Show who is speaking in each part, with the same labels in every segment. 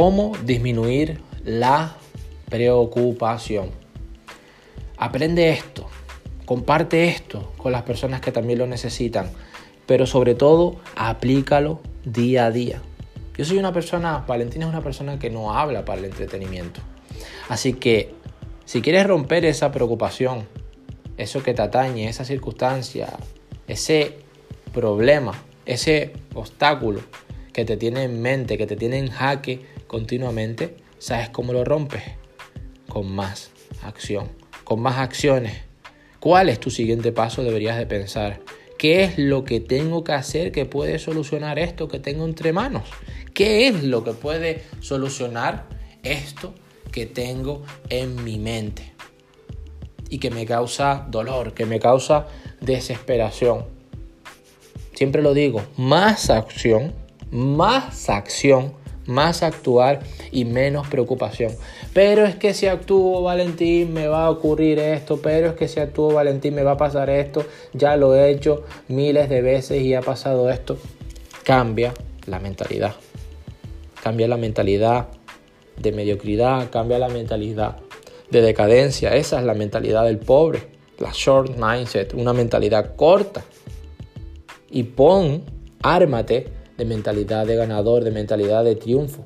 Speaker 1: ¿Cómo disminuir la preocupación? Aprende esto, comparte esto con las personas que también lo necesitan, pero sobre todo aplícalo día a día. Yo soy una persona, Valentina es una persona que no habla para el entretenimiento. Así que si quieres romper esa preocupación, eso que te atañe, esa circunstancia, ese problema, ese obstáculo que te tiene en mente, que te tiene en jaque continuamente, ¿sabes cómo lo rompes? Con más acción, con más acciones. ¿Cuál es tu siguiente paso? Deberías de pensar. ¿Qué es lo que tengo que hacer que puede solucionar esto que tengo entre manos? ¿Qué es lo que puede solucionar esto que tengo en mi mente? Y que me causa dolor, que me causa desesperación. Siempre lo digo, más acción, más acción, más actuar y menos preocupación. Pero es que si actúo Valentín me va a ocurrir esto, pero es que si actúo Valentín me va a pasar esto, ya lo he hecho miles de veces y ha pasado esto. Cambia la mentalidad. Cambia la mentalidad de mediocridad, cambia la mentalidad de decadencia. Esa es la mentalidad del pobre, la short mindset, una mentalidad corta. Y pon, ármate de mentalidad de ganador, de mentalidad de triunfo.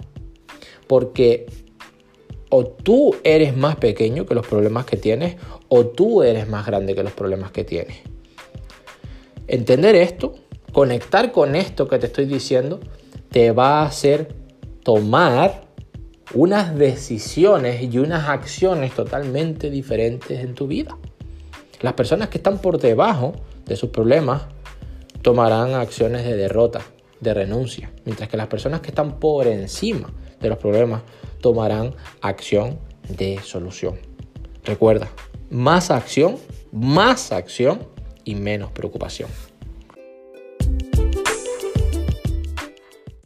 Speaker 1: Porque o tú eres más pequeño que los problemas que tienes o tú eres más grande que los problemas que tienes. Entender esto, conectar con esto que te estoy diciendo, te va a hacer tomar unas decisiones y unas acciones totalmente diferentes en tu vida. Las personas que están por debajo de sus problemas tomarán acciones de derrota, de renuncia, mientras que las personas que están por encima de los problemas tomarán acción de solución. Recuerda, más acción, más acción y menos preocupación.